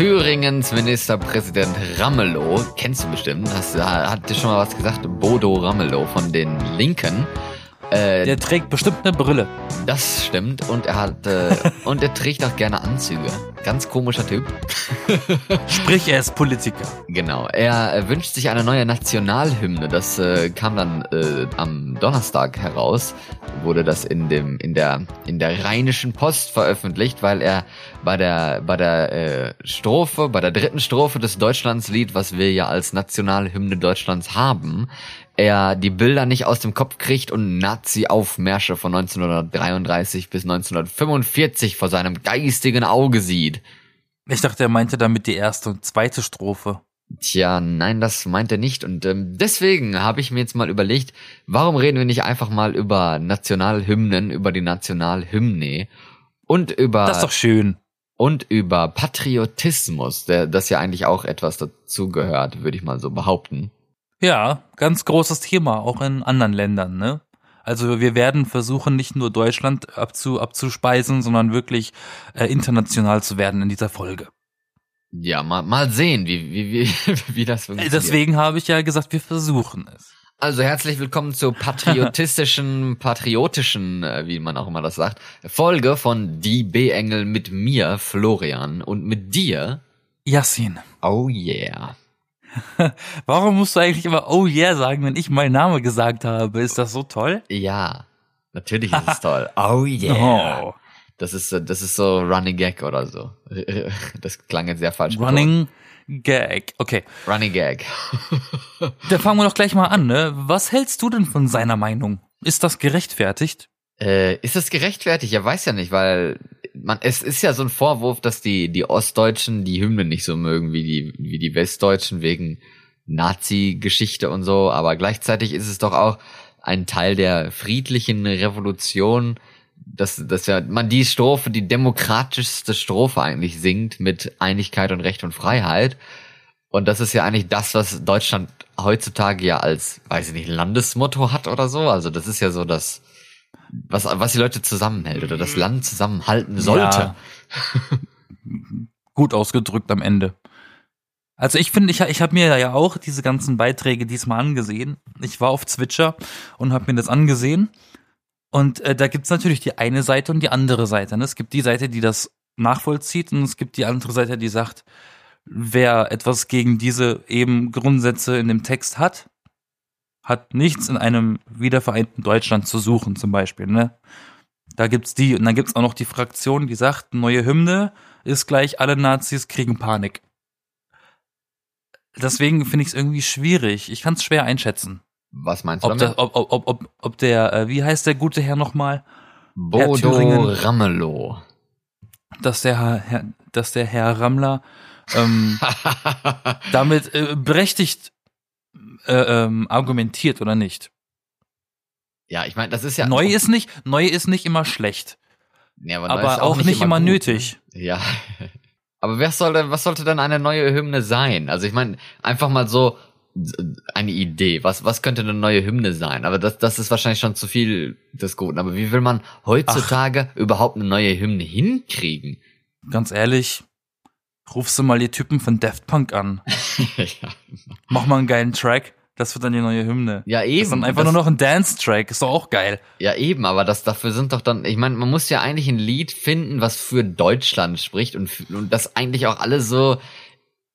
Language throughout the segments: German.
Thüringens Ministerpräsident Ramelow, kennst du bestimmt, hast, hat dir schon mal was gesagt, Bodo Ramelow von den Linken. Äh, der trägt bestimmt eine Brille. Das stimmt und er hat äh, und er trägt auch gerne Anzüge. Ganz komischer Typ. Sprich, er ist Politiker. Genau. Er wünscht sich eine neue Nationalhymne. Das äh, kam dann äh, am Donnerstag heraus. Wurde das in dem in der in der Rheinischen Post veröffentlicht, weil er bei der bei der äh, Strophe, bei der dritten Strophe des Deutschlandslied, was wir ja als Nationalhymne Deutschlands haben, er die Bilder nicht aus dem Kopf kriegt und Nazi-Aufmärsche von 1933 bis 1945 vor seinem geistigen Auge sieht. Ich dachte, er meinte damit die erste und zweite Strophe. Tja, nein, das meint er nicht. Und ähm, deswegen habe ich mir jetzt mal überlegt, warum reden wir nicht einfach mal über Nationalhymnen, über die Nationalhymne und über. Das ist doch schön. Und über Patriotismus, der das ja eigentlich auch etwas dazugehört, würde ich mal so behaupten. Ja, ganz großes Thema, auch in anderen Ländern, ne? Also wir werden versuchen, nicht nur Deutschland abzu, abzuspeisen, sondern wirklich äh, international zu werden in dieser Folge. Ja, mal, mal sehen, wie, wie, wie, wie das funktioniert. Deswegen habe ich ja gesagt, wir versuchen es. Also herzlich willkommen zur patriotistischen, patriotischen, äh, wie man auch immer das sagt, Folge von Die B-Engel mit mir, Florian, und mit dir, Yassin. Oh yeah. Warum musst du eigentlich immer Oh yeah sagen, wenn ich meinen Namen gesagt habe? Ist das so toll? Ja, natürlich ist es toll. Oh yeah. Oh. Das ist, das ist so Running Gag oder so. Das klang jetzt sehr falsch. Running Gag, okay. Running Gag. Dann fangen wir doch gleich mal an, ne? Was hältst du denn von seiner Meinung? Ist das gerechtfertigt? Äh, ist das gerechtfertigt? Ja, weiß ja nicht, weil man, es ist ja so ein Vorwurf, dass die, die Ostdeutschen die Hymne nicht so mögen wie die, wie die Westdeutschen wegen Nazi-Geschichte und so, aber gleichzeitig ist es doch auch ein Teil der friedlichen Revolution, dass, dass ja man die Strophe, die demokratischste Strophe eigentlich singt mit Einigkeit und Recht und Freiheit. Und das ist ja eigentlich das, was Deutschland heutzutage ja als, weiß ich nicht, Landesmotto hat oder so. Also das ist ja so das, was, was die Leute zusammenhält oder das Land zusammenhalten sollte. Ja. Gut ausgedrückt am Ende. Also ich finde, ich, ich habe mir ja auch diese ganzen Beiträge diesmal angesehen. Ich war auf Twitcher und habe mir das angesehen. Und äh, da gibt's natürlich die eine Seite und die andere Seite. Ne? Es gibt die Seite, die das nachvollzieht und es gibt die andere Seite, die sagt, wer etwas gegen diese eben Grundsätze in dem Text hat, hat nichts in einem wiedervereinten Deutschland zu suchen, zum Beispiel. Ne? Da gibt's die, und dann gibt's auch noch die Fraktion, die sagt, neue Hymne ist gleich, alle Nazis kriegen Panik. Deswegen finde ich es irgendwie schwierig. Ich kann es schwer einschätzen. Was meinst du ob damit? Der, ob, ob, ob, ob der, äh, wie heißt der gute Herr nochmal? Bodo Herr Ramelow. Dass der Herr, dass der Herr Rammler ähm, damit äh, berechtigt äh, ähm, argumentiert oder nicht. Ja, ich meine, das ist ja neu ist nicht neu ist nicht immer schlecht, ja, aber, aber auch, auch, nicht, nicht immer, immer nötig. Ja, aber wer soll denn, was sollte denn eine neue Hymne sein? Also ich meine, einfach mal so eine Idee. Was was könnte eine neue Hymne sein? Aber das das ist wahrscheinlich schon zu viel des Guten. Aber wie will man heutzutage Ach. überhaupt eine neue Hymne hinkriegen? Ganz ehrlich, rufst du mal die Typen von Daft Punk an. ja. Mach mal einen geilen Track. Das wird dann die neue Hymne. Ja, eben. Das ist dann einfach das, nur noch ein Dance-Track. Ist doch auch geil. Ja, eben, aber das dafür sind doch dann, ich meine, man muss ja eigentlich ein Lied finden, was für Deutschland spricht und, und das eigentlich auch alle so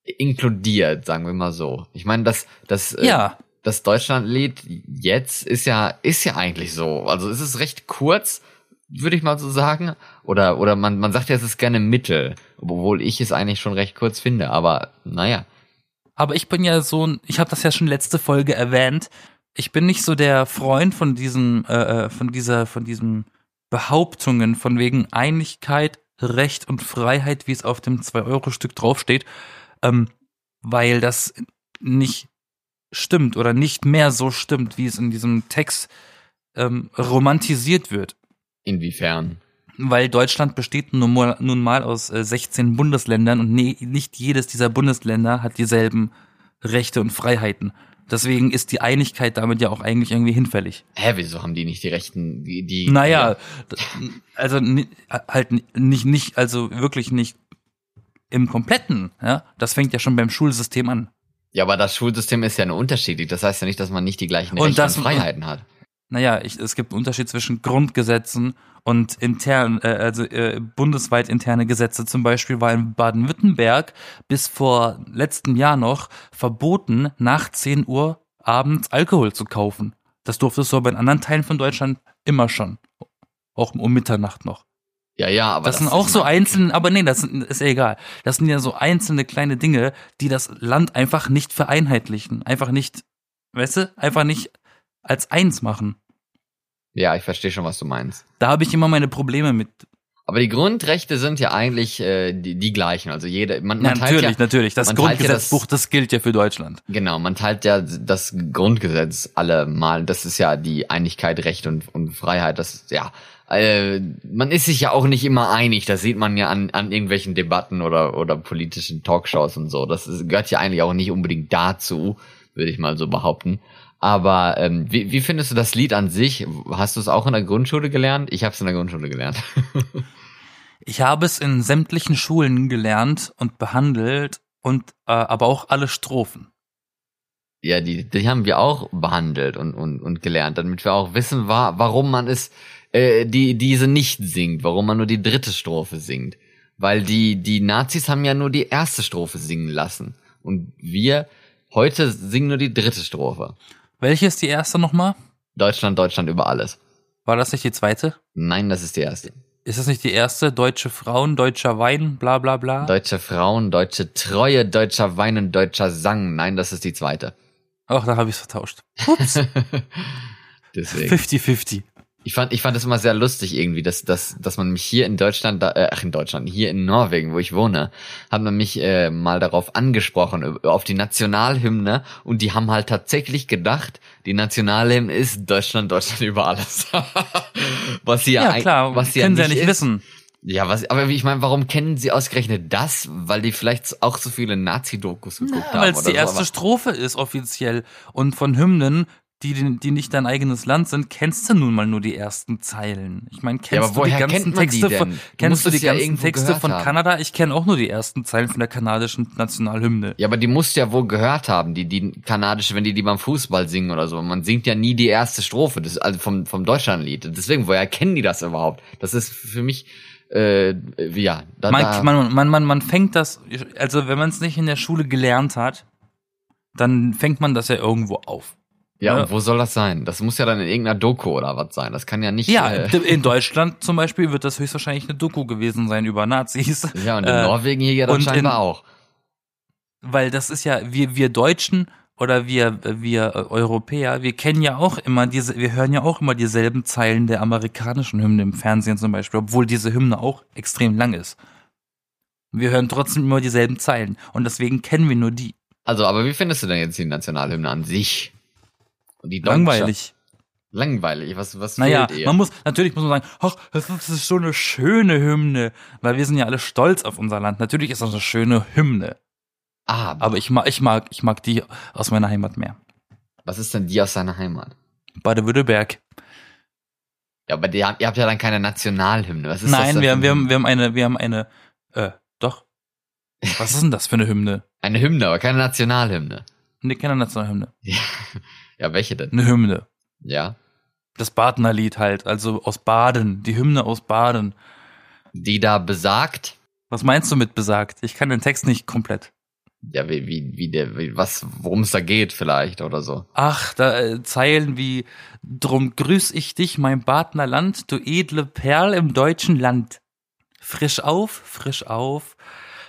inkludiert, sagen wir mal so. Ich meine, das, das, äh, ja. Das Deutschlandlied jetzt ist ja, ist ja eigentlich so. Also es ist recht kurz, würde ich mal so sagen. Oder, oder man, man sagt ja, es ist gerne Mittel, obwohl ich es eigentlich schon recht kurz finde, aber naja. Aber ich bin ja so, ich habe das ja schon letzte Folge erwähnt. Ich bin nicht so der Freund von diesem, äh, äh von dieser, von diesem Behauptungen von wegen Einigkeit, Recht und Freiheit, wie es auf dem 2-Euro-Stück draufsteht, ähm, weil das nicht stimmt oder nicht mehr so stimmt, wie es in diesem Text ähm, romantisiert wird. Inwiefern? Weil Deutschland besteht nun mal, nun mal aus äh, 16 Bundesländern und nee, nicht jedes dieser Bundesländer hat dieselben Rechte und Freiheiten. Deswegen ist die Einigkeit damit ja auch eigentlich irgendwie hinfällig. Hä, wieso haben die nicht die Rechten, die, die Naja, ja. also halt nicht, nicht, also wirklich nicht im Kompletten, ja, das fängt ja schon beim Schulsystem an. Ja, aber das Schulsystem ist ja nur unterschiedlich. Das heißt ja nicht, dass man nicht die gleichen Und Rechte das- und Freiheiten hat. Naja, ich, es gibt einen Unterschied zwischen Grundgesetzen und intern, äh, also äh, bundesweit interne Gesetze. Zum Beispiel war in Baden-Württemberg bis vor letztem Jahr noch verboten, nach 10 Uhr abends Alkohol zu kaufen. Das durfte es so bei in anderen Teilen von Deutschland immer schon. Auch um Mitternacht noch. Ja, ja, aber Das, sind auch so einzelne, aber nee, das sind- ist ja egal. Das sind ja so einzelne kleine Dinge, die das Land einfach nicht vereinheitlichen. Einfach nicht, weißt du, einfach nicht als eins machen. Ja, ich verstehe schon, was du meinst. Da habe ich immer meine Probleme mit. Aber die Grundrechte sind ja eigentlich äh, die, die gleichen. Also jeder, man, Ja, man teilt natürlich, ja, natürlich. Das teilt ja Grundgesetzbuch, das, gilt ja für Deutschland. Genau, man teilt ja das Grundgesetz alle mal. Das ist ja die Einigkeit, Recht und, und Freiheit. Das ist, ja, äh, man ist sich ja auch nicht immer einig. Das sieht man ja an, an irgendwelchen Debatten oder, oder politischen Talkshows und so. Das ist, gehört ja eigentlich auch nicht unbedingt dazu, würde ich mal so behaupten. Aber ähm, wie, wie findest du das Lied an sich? Hast du es auch in der Grundschule gelernt? Ich habe es in der Grundschule gelernt. Ich habe es in sämtlichen Schulen gelernt und behandelt und äh, aber auch alle Strophen. Ja, die, die haben wir auch behandelt und, und, und gelernt, damit wir auch wissen, wa warum man es, äh, die, diese nicht singt, warum man nur die dritte Strophe singt. Weil die, die Nazis haben ja nur die erste Strophe singen lassen. Und wir heute singen nur die dritte Strophe. Welche ist die erste nochmal? Deutschland, Deutschland über alles. War das nicht die zweite? Nein, das ist die erste. Ist das nicht die erste? Deutsche Frauen, deutscher Wein, bla bla bla. Deutsche Frauen, deutsche Treue, deutscher Wein und deutscher Sang. Nein, das ist die zweite. Ach, da habe ich vertauscht. Ups. Deswegen. 50-50. Ich fand, ich fand es immer sehr lustig irgendwie, dass, dass, dass man mich hier in Deutschland, äh, ach in Deutschland, hier in Norwegen, wo ich wohne, hat man mich äh, mal darauf angesprochen, äh, auf die Nationalhymne und die haben halt tatsächlich gedacht, die Nationalhymne ist Deutschland, Deutschland über alles. was sie ja, Ja, klar, was sie können sie ja nicht nicht ist. wissen. Ja, was, aber ich meine, warum kennen sie ausgerechnet das? Weil die vielleicht auch so viele Nazi-Dokus geguckt haben. Weil es die so, erste Strophe ist offiziell. Und von Hymnen, die, die nicht dein eigenes Land sind, kennst du nun mal nur die ersten Zeilen. Ich meine, Ja, kennst aber du die ganzen die Texte denn? von, Du kennst du es die ja ganzen Texte von haben. Kanada? Ich kenne auch nur die ersten Zeilen von der kanadischen Nationalhymne. Ja, aber die musst du ja wohl gehört haben, die, die kanadische, wenn die die beim Fußball singen oder so. Man singt ja nie die erste Strophe, das, also vom, vom Deutschlandlied. Deswegen, woher kennen die das überhaupt? Das ist für mich, äh, ja, da, Man, man, man, man, man fängt das, also wenn man es nicht in der Schule gelernt hat, dann fängt man das ja irgendwo auf. Ja, ja. und wo soll das sein? Das muss ja dann in irgendeiner Doku oder was sein. Das kann ja nicht, Ja, äh, in Deutschland zum Beispiel wird das höchstwahrscheinlich eine Doku gewesen sein über Nazis. ja, und in Äh, Norwegen hier ja dann scheinbar in- auch. weil das ist ja, wir, wir Deutschen oder wir, wir äh, Europäer, wir kennen ja auch immer diese, wir hören ja auch immer dieselben Zeilen der amerikanischen Hymne im Fernsehen zum Beispiel, obwohl diese Hymne auch extrem lang ist. Wir hören trotzdem immer dieselben Zeilen und deswegen kennen wir nur die. Also, aber wie findest du denn jetzt die Nationalhymne an sich? Und die? Langweilig. Langweilig, was, was Naja, fehlt ihr? man muss, natürlich muss man sagen, ach, das ist, das so eine schöne Hymne, weil wir sind ja alle stolz auf unser Land. Natürlich ist das eine schöne Hymne, ah, aber ich mag, ich mag, ich mag die aus meiner Heimat mehr. was ist denn die aus seiner Heimat? Baden-Württemberg. Ja, aber die, habt- ihr habt ja dann keine Nationalhymne. Was ist das Nein, denn wir, haben, wir, eine- haben, wir haben eine, wir haben eine, äh, doch. Was ist denn das für eine Hymne? Eine Hymne, aber keine Nationalhymne. Nee, keine Nationalhymne. Ja, ja welche denn? Eine Hymne. Ja. Das Badener Lied halt, also aus Baden, die Hymne aus Baden. Die da besagt, Was meinst du mit besagt? Ich kann den Text nicht komplett. ja, wie, wie, wie der, wie, was, worum es da geht vielleicht oder so. Ach, da äh, Zeilen wie Drum grüß ich dich, mein Badener Land, du edle Perl im deutschen Land. Frisch auf, frisch auf,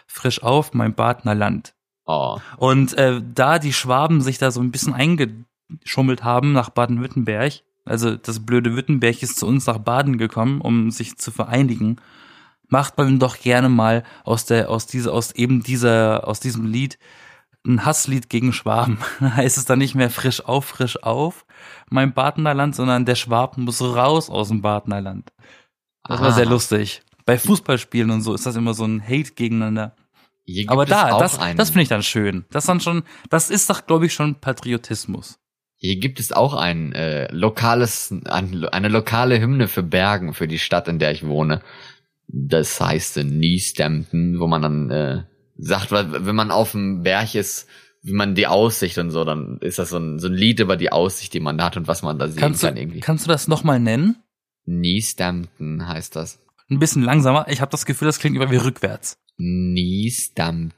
frisch auf, mein Badener Land. Oh. Und äh, da die Schwaben sich da so ein bisschen eingeschummelt haben nach Baden-Württemberg, also das blöde Württemberg ist zu uns nach Baden gekommen, um sich zu vereinigen, macht man doch gerne mal aus der aus dieser aus eben dieser aus diesem Lied ein Hasslied gegen Schwaben. Da heißt es dann nicht mehr frisch auf, frisch auf, mein Badener Land, sondern der Schwab muss raus aus dem Badener Land. Das war Ah. sehr lustig. Bei Fußballspielen und so ist das immer so ein Hate gegeneinander. Aber da, das, einen, das finde ich dann schön. Das dann schon, das ist doch, glaube ich, schon Patriotismus. Hier gibt es auch ein äh, lokales, ein, eine lokale Hymne für Bergen, für die Stadt, in der ich wohne. Das heißt äh, Niestampton, wo man dann äh, sagt, wenn man auf dem Berg ist, wie man die Aussicht und so, dann ist das so ein, so ein Lied über die Aussicht, die man hat und was man da sehen Kannst kann du, irgendwie. kannst du das nochmal nennen? Niestampton heißt das. Ein bisschen langsamer. Ich habe das Gefühl, das klingt immer wie rückwärts. Niestampton.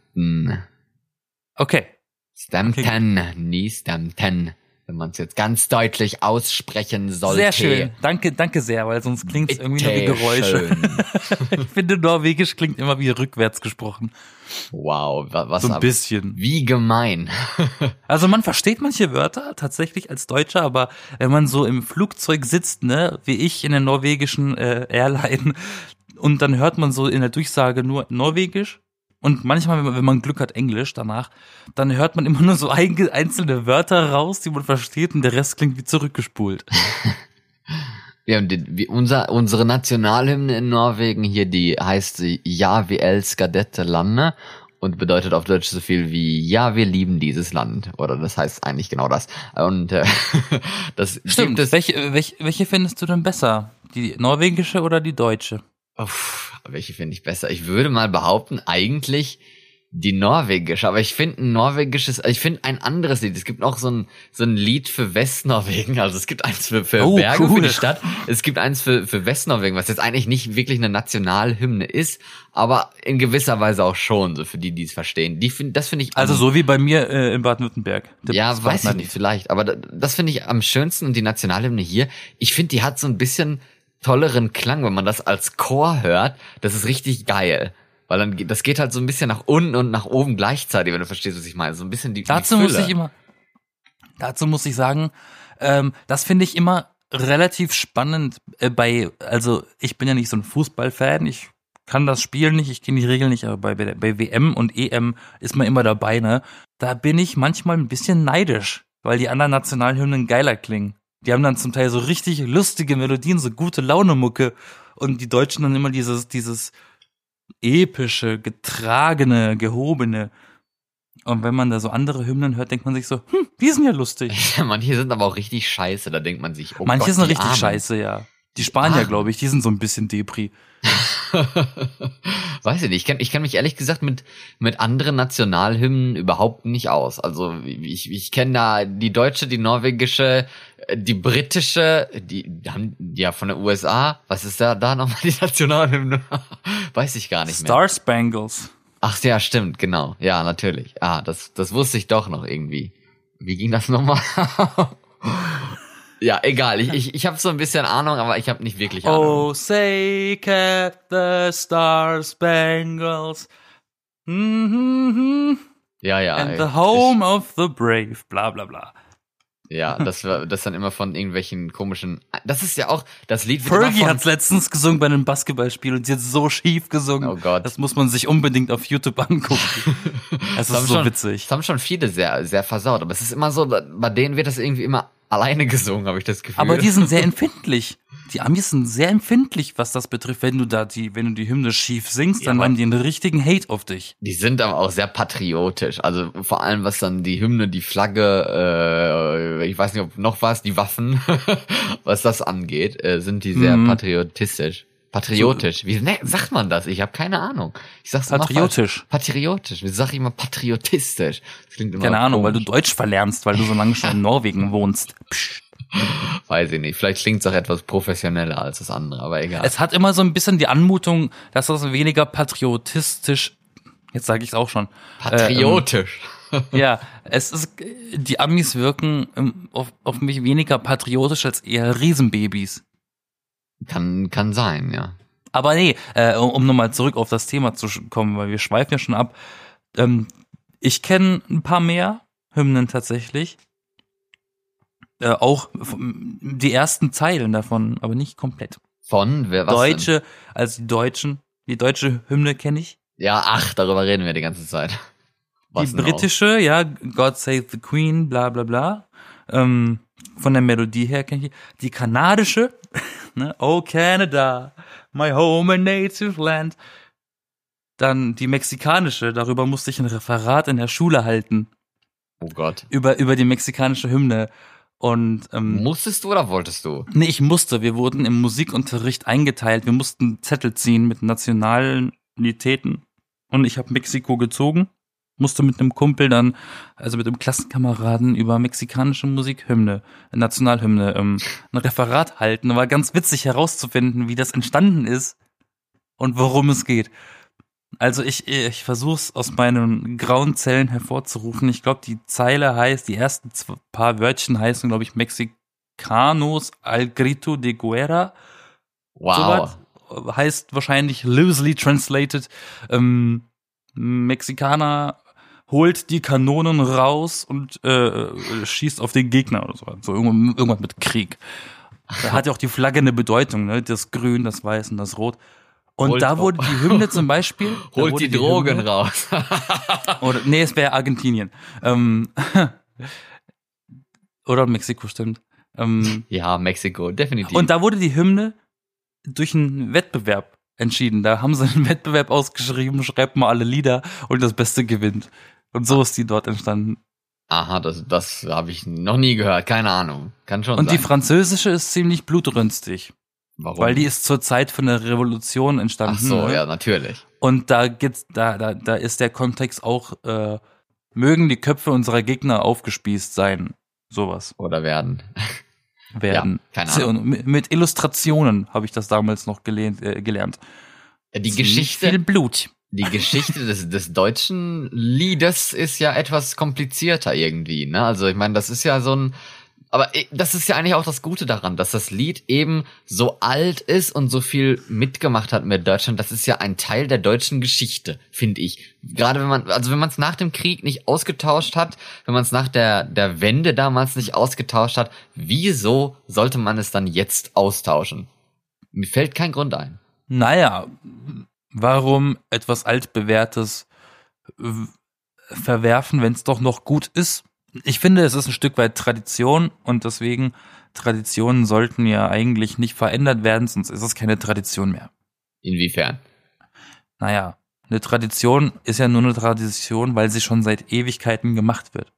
Okay. Stampton, Niestampton. Wenn man es jetzt ganz deutlich aussprechen sollte. Sehr schön. Danke, danke sehr, weil sonst klingt es irgendwie nur wie Geräusche. ich finde, Norwegisch klingt immer wie rückwärts gesprochen. Wow, wa- was So ein ab- bisschen. Wie gemein. Also man versteht manche Wörter tatsächlich als Deutscher, aber wenn man so im Flugzeug sitzt, ne, wie ich in der norwegischen äh, Airline, und dann hört man so in der Durchsage nur Norwegisch und manchmal, wenn man, wenn man Glück hat, Englisch danach, dann hört man immer nur so einge- einzelne Wörter raus, die man versteht und der Rest klingt wie zurückgespult. Ja, und die, wie unser, unsere Nationalhymne in Norwegen hier, die heißt Ja, wir älskar dette landet und bedeutet auf Deutsch so viel wie Ja, wir lieben dieses Land. Oder das heißt eigentlich genau das. Und äh, das Stimmt. Welche, welche, welche findest du denn besser? Die norwegische oder die deutsche? Uff, welche finde ich besser? Ich würde mal behaupten, eigentlich die norwegische, aber ich finde ein norwegisches, ich finde ein anderes Lied. Es gibt auch so ein, so ein Lied für Westnorwegen, also es gibt eins für, für Oh, Berge, für cool. die Stadt. Es gibt eins für, für Westnorwegen, was jetzt eigentlich nicht wirklich eine Nationalhymne ist, aber in gewisser Weise auch schon, so für die, die es verstehen. Die find, das finde ich Also so wie bei mir äh, in Baden-Württemberg. Ja, weiß ich nicht, vielleicht. Aber da- das finde ich am schönsten und die Nationalhymne hier. Ich finde, die hat so ein bisschen tolleren Klang, wenn man das als Chor hört. Das ist richtig geil. Weil dann, geht- das geht halt so ein bisschen nach unten und nach oben gleichzeitig, wenn du verstehst, was ich meine. So ein bisschen die, Dazu die muss ich immer, dazu muss ich sagen, ähm, das finde ich immer relativ spannend äh, bei, also ich bin ja nicht so ein Fußballfan, ich kann das Spiel nicht, ich kenne die Regeln nicht, aber bei, bei, bei WM und EM ist man immer dabei, ne? Da bin ich manchmal ein bisschen neidisch, weil die anderen Nationalhymnen geiler klingen. Die haben dann zum Teil so richtig lustige Melodien, so gute Laune-Mucke und die Deutschen dann immer dieses, dieses epische, getragene, gehobene. Und wenn man da so andere Hymnen hört, denkt man sich so, hm, die sind ja lustig. Manche sind aber auch richtig scheiße, da denkt man sich, oh Manche Gott, sind richtig Armen. scheiße, ja. Die Spanier, glaube ich, die sind so ein bisschen Depri. Weiß ich nicht. Ich kenne ich kenn mich ehrlich gesagt mit, mit anderen Nationalhymnen überhaupt nicht aus. Also ich, ich kenne da die deutsche, die norwegische, die britische, die, haben ja von der USA. Was ist da, da nochmal die Nationalhymne? Weiß ich gar nicht mehr. Star Spangles. Ach ja, stimmt, genau. Ja, natürlich. Ah, das, das wusste ich doch noch irgendwie. Wie ging das nochmal? ja, egal. Ich, ich, ich habe so ein bisschen Ahnung, aber ich habe nicht wirklich Ahnung. Oh, say cat the Star Spangles. Mhm. Ja, ja. And ich- the home of the brave. Bla bla bla. Ja, das war das dann immer von irgendwelchen komischen. Das ist ja auch das Lied. Fergie hat's letztens gesungen bei einem Basketballspiel und sie hat so schief gesungen. Oh Gott. Das muss man sich unbedingt auf YouTube angucken. Es ist so schon, witzig. Das haben schon viele sehr sehr versaut, aber es ist immer so, bei denen wird das irgendwie immer alleine gesungen, habe ich das Gefühl. Aber die sind sehr empfindlich. Die Amis sind sehr empfindlich, was das betrifft. Wenn du da die, wenn du die Hymne schief singst, Ja, dann aber- haben die einen richtigen Hate auf dich. Die sind aber auch sehr patriotisch. Also vor allem was dann die Hymne, die Flagge, äh, ich weiß nicht, ob noch was, die Waffen, was das angeht, äh, sind die sehr Mhm. patriotistisch. Patriotisch. Wie ne, sagt man das? Ich habe keine Ahnung. Ich sag's immer Patriotisch. falsch. Patriotisch. Wie sag ich immer patriotistisch? Das klingt immer Keine Ahnung, weil du. Deutsch verlernst, weil du so lange schon in Norwegen wohnst. Psst. Weiß ich nicht. Vielleicht klingt's auch etwas professioneller als das andere, aber egal. Es hat immer so ein bisschen die Anmutung, dass das weniger patriotistisch, jetzt sage ich es auch schon. Patriotisch. Äh, ähm, ja, es ist, die Amis wirken ähm, auf, auf mich weniger patriotisch als eher Riesenbabys. Kann, kann sein, ja. Aber nee, äh, um, nochmal zurück auf das Thema zu kommen, weil wir schweifen ja schon ab. Ähm, ich kenne ein paar mehr Hymnen tatsächlich. Äh, auch die ersten Zeilen davon, aber nicht komplett. Von, wer, was denn? Deutsche, also die Deutschen, die deutsche Hymne kenne ich. Ja, ach, darüber reden wir die ganze Zeit. Was die denn auch? britische, ja, God Save the Queen, bla bla bla. Ähm, von der Melodie her kenne ich. die. Die kanadische, ne, Oh Canada, my home and native land. Dann die mexikanische, darüber musste ich ein Referat in der Schule halten. Oh Gott. Über, über die mexikanische Hymne. Und ähm, Musstest du oder wolltest du? nee, ich musste, wir wurden im Musikunterricht eingeteilt, wir mussten Zettel ziehen mit Nationalitäten. und ich habe Mexiko gezogen. Musste mit einem Kumpel dann, also mit einem Klassenkameraden über mexikanische Musikhymne, Nationalhymne, ähm, ein Referat halten. War ganz witzig herauszufinden, wie das entstanden ist und worum es geht. Also ich, ich versuche es aus meinen grauen Zellen hervorzurufen. Ich glaube, die Zeile heißt, die ersten paar Wörtchen heißen, glaube ich, Mexicanos al grito de guerra. Wow. So heißt wahrscheinlich loosely translated ähm, Mexikaner holt die Kanonen raus und äh, schießt auf den Gegner oder so. So irgendwas mit Krieg. Da hat ja auch die Flagge eine Bedeutung, ne? Das Grün, das Weiß und das Rot. Und Holt da wurde die Hymne zum Beispiel. Holt wurde die Drogen Hymne- raus. Oder, nee, es wäre Argentinien. Ähm, oder Mexiko, stimmt. Ähm, ja, Mexiko, definitiv. und da wurde die Hymne durch einen Wettbewerb entschieden. Da haben sie einen Wettbewerb ausgeschrieben, schreibt mal alle Lieder und das Beste gewinnt. Und so ist die dort entstanden. Aha, das, das habe ich noch nie gehört. Keine Ahnung. Kann schon Und sein. die französische ist ziemlich blutrünstig, Warum? weil die ist zur Zeit von der Revolution entstanden. Ach so, ne? ja, natürlich. Und da geht's, da, da, da ist der Kontext auch, äh, mögen die Köpfe unserer Gegner aufgespießt sein. Sowas Oder werden. werden. Ja, keine Ahnung. Mit, mit Illustrationen habe ich das damals noch gelehnt, äh, gelernt. Die Geschichte, Viel Blut. Die Geschichte des, des deutschen Liedes ist ja etwas komplizierter irgendwie, ne? Also ich meine, das ist ja so ein, aber das ist ja eigentlich auch das Gute daran, dass das Lied eben so alt ist und so viel mitgemacht hat mit Deutschland. Das ist ja ein Teil der deutschen Geschichte, finde ich. Gerade wenn man, also wenn man es nach dem Krieg nicht ausgetauscht hat, wenn man es nach der, der Wende damals nicht ausgetauscht hat, wieso sollte man es dann jetzt austauschen? Mir fällt kein Grund ein. Naja, warum etwas altbewährtes äh, verwerfen, wenn es doch noch gut ist? Ich finde, es ist ein Stück weit Tradition und deswegen Traditionen sollten ja eigentlich nicht verändert werden, sonst ist es keine Tradition mehr. Inwiefern? Naja, eine Tradition ist ja nur eine Tradition, weil sie schon seit Ewigkeiten gemacht wird.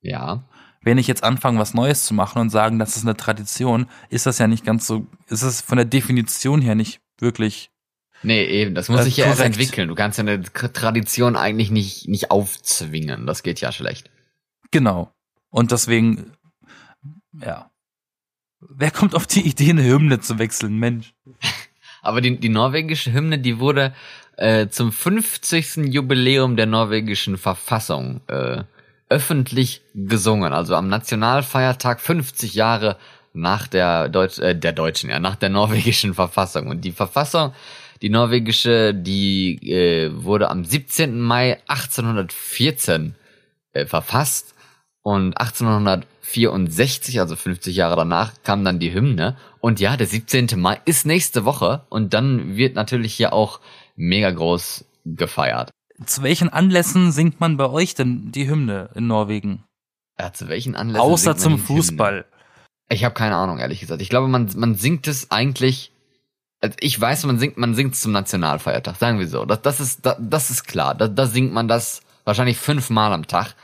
Ja. Wenn ich jetzt anfange, was Neues zu machen und sagen, das ist eine Tradition, ist das ja nicht ganz so, ist es von der Definition her nicht wirklich Nee, eben, das muss Äh, sich ja erst korrekt. entwickeln. Du kannst ja eine Tradition eigentlich nicht, nicht aufzwingen. Das geht ja schlecht. Genau. Und deswegen, ja. Wer kommt auf die Idee, eine Hymne zu wechseln, Mensch? Aber die, die norwegische Hymne, die wurde äh, zum 50. Jubiläum der norwegischen Verfassung äh, öffentlich gesungen. Also am Nationalfeiertag 50 Jahre nach der Deutsch, äh, der deutschen, ja, nach der norwegischen Verfassung. Und die Verfassung, die norwegische, die äh, wurde am 17. Mai 1814 äh, verfasst und 1864, also 50 Jahre danach, kam dann die Hymne. Und ja, der 17. Mai ist nächste Woche und dann wird natürlich hier auch mega groß gefeiert. Zu welchen Anlässen singt man bei euch denn die Hymne in Norwegen? Ja, zu welchen Anlässen? Außer zum die Hymne? Fußball. Ich habe keine Ahnung, ehrlich gesagt. Ich glaube, man, man singt es eigentlich. Also ich weiß, man singt, man singt es zum Nationalfeiertag, sagen wir so. Das, das ist, das, das ist klar. Da, da singt man das wahrscheinlich fünfmal am Tag.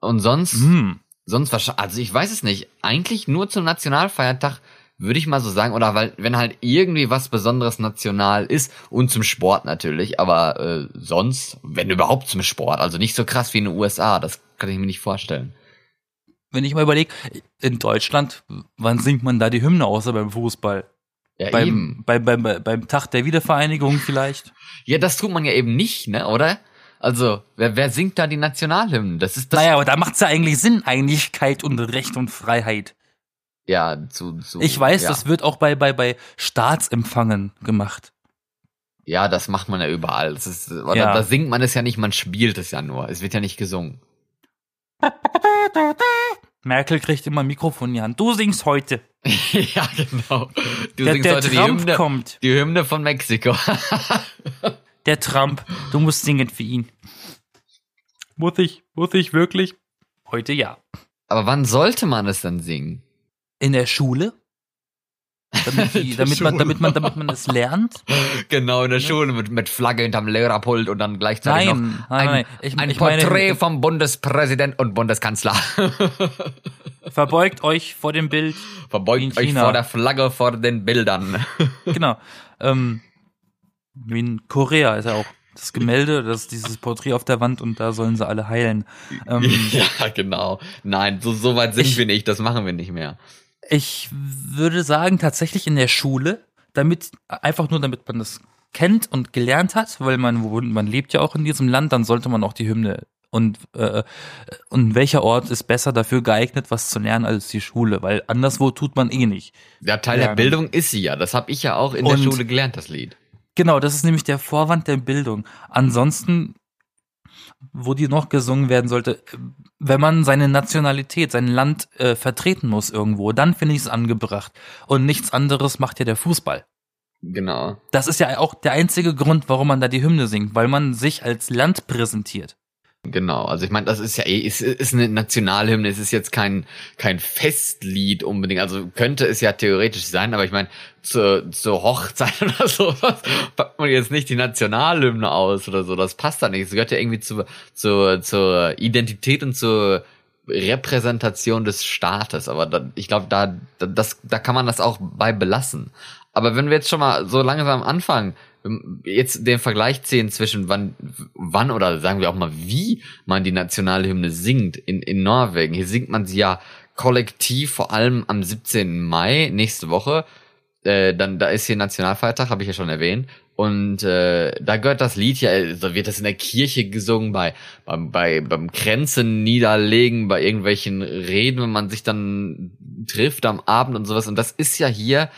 Und sonst, Hm. sonst wahrscheinlich, also ich weiß es nicht. Eigentlich nur zum Nationalfeiertag würde ich mal so sagen, oder weil, wenn halt irgendwie was Besonderes national ist und zum Sport natürlich, aber äh, sonst, wenn überhaupt zum Sport, also nicht so krass wie in den USA, das kann ich mir nicht vorstellen. Wenn ich mal überlege, in Deutschland, wann singt man da die Hymne außer beim Fußball? Ja, Beim, eben. beim, beim, beim, beim Tag der Wiedervereinigung vielleicht? Ja, das tut man ja eben nicht, ne, oder? Also, wer, wer singt da die Nationalhymnen? Das ist das. naja, aber da macht's ja eigentlich Sinn, Einigkeit und Recht und Freiheit. Ja, zu, zu. Ich weiß, ja. das wird auch bei, bei, bei Staatsempfangen gemacht. Ja, das macht man ja überall. Das ist, oder Ja. da singt man es ja nicht, man spielt es ja nur. Es wird ja nicht gesungen. Merkel kriegt immer ein Mikrofon in die Hand. Du singst heute. ja, genau. Du der singst der heute die Trump Hymne, kommt. die Hymne von Mexiko. Der Trump. Du musst singen für ihn. Muss ich? Muss ich wirklich? Heute ja. Aber wann sollte man es dann singen? In der Schule? Damit, die, damit, man, damit, man, damit man es lernt? Genau, in der Schule mit, mit Flagge hinterm Lehrerpult und dann gleichzeitig Nein, noch nein, ein, nein. Ich, ein ich Porträt meine, vom Bundespräsident und Bundeskanzler. verbeugt euch vor dem Bild. Verbeugt euch vor der Flagge vor den Bildern. Genau. Ähm, wie in Korea ist er auch. das Gemälde, das dieses Porträt auf der Wand und da sollen sie alle heilen. Ähm, ja, genau. Nein, so, so weit sind ich, wir nicht, das machen wir nicht mehr. Ich würde sagen, tatsächlich in der Schule, damit, einfach nur damit man das kennt und gelernt hat, weil man, man lebt ja auch in diesem Land, dann sollte man auch die Hymne und, äh, und welcher Ort ist besser dafür geeignet, was zu lernen als die Schule, weil anderswo tut man eh nicht. Ja, Teil lernen. der Bildung ist sie ja, das habe ich ja auch in und, der Schule gelernt, das Lied. Genau, das ist nämlich der Vorwand der Bildung. Ansonsten, wo die noch gesungen werden sollte, wenn man seine Nationalität, sein Land äh, vertreten muss irgendwo, dann finde ich es angebracht. Und nichts anderes macht ja der Fußball. Genau. Das ist ja auch der einzige Grund, warum man da die Hymne singt, weil man sich als Land präsentiert. Genau, also ich meine, das ist ja eh, ist, ist eine Nationalhymne, es ist jetzt kein, kein Festlied unbedingt, also könnte es ja theoretisch sein, aber ich meine, zur, zur Hochzeit oder sowas packt man jetzt nicht die Nationalhymne aus oder so, das passt da nicht, es gehört ja irgendwie zu, zu, zur Identität und zur Repräsentation des Staates, aber da, ich glaube, da, da, da kann man das auch bei belassen. Aber wenn wir jetzt schon mal so langsam anfangen, jetzt den Vergleich ziehen zwischen wann, wann oder sagen wir auch mal wie man die Nationalhymne singt in, in Norwegen. Hier singt man sie ja kollektiv, vor allem am 17. Mai, nächste Woche. Äh, dann, da ist hier Nationalfeiertag, habe ich ja schon erwähnt. Und äh, da gehört das Lied ja, da wird das in der Kirche gesungen, bei, beim, bei, beim Grenzen niederlegen, bei irgendwelchen Reden, wenn man sich dann trifft am Abend und sowas. Und das ist ja hier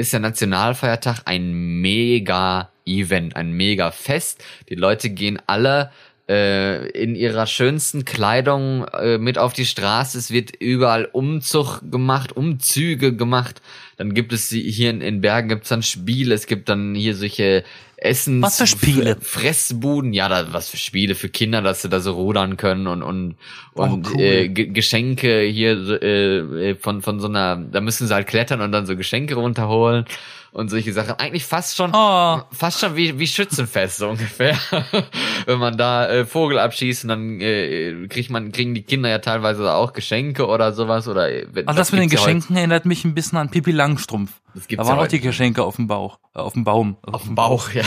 ist der Nationalfeiertag ein mega Event, ein mega Fest. Die Leute gehen alle äh, in ihrer schönsten Kleidung äh, mit auf die Straße. Es wird überall Umzug gemacht, Umzüge gemacht. Dann gibt es hier in, in Bergen gibt's dann Spiele. Es gibt dann hier solche Essens was für Spiele? Fressbuden, ja, da, was für Spiele für Kinder, dass sie da so rudern können und und und oh, cool. äh, Geschenke hier äh, von von so einer, da müssen sie halt klettern und dann so Geschenke runterholen und solche Sachen. Eigentlich fast schon, oh. fast schon wie, wie Schützenfest so ungefähr. Wenn man da äh, Vogel abschießt und dann äh, kriegt man, kriegen die Kinder ja teilweise auch Geschenke oder sowas. Oder, äh, also das, das mit den Geschenken ja erinnert mich ein bisschen an Pippi Langstrumpf. Da waren ja auch die Geschenke auf dem Bauch, äh, auf dem Baum. Auf, auf dem Bauch, ja.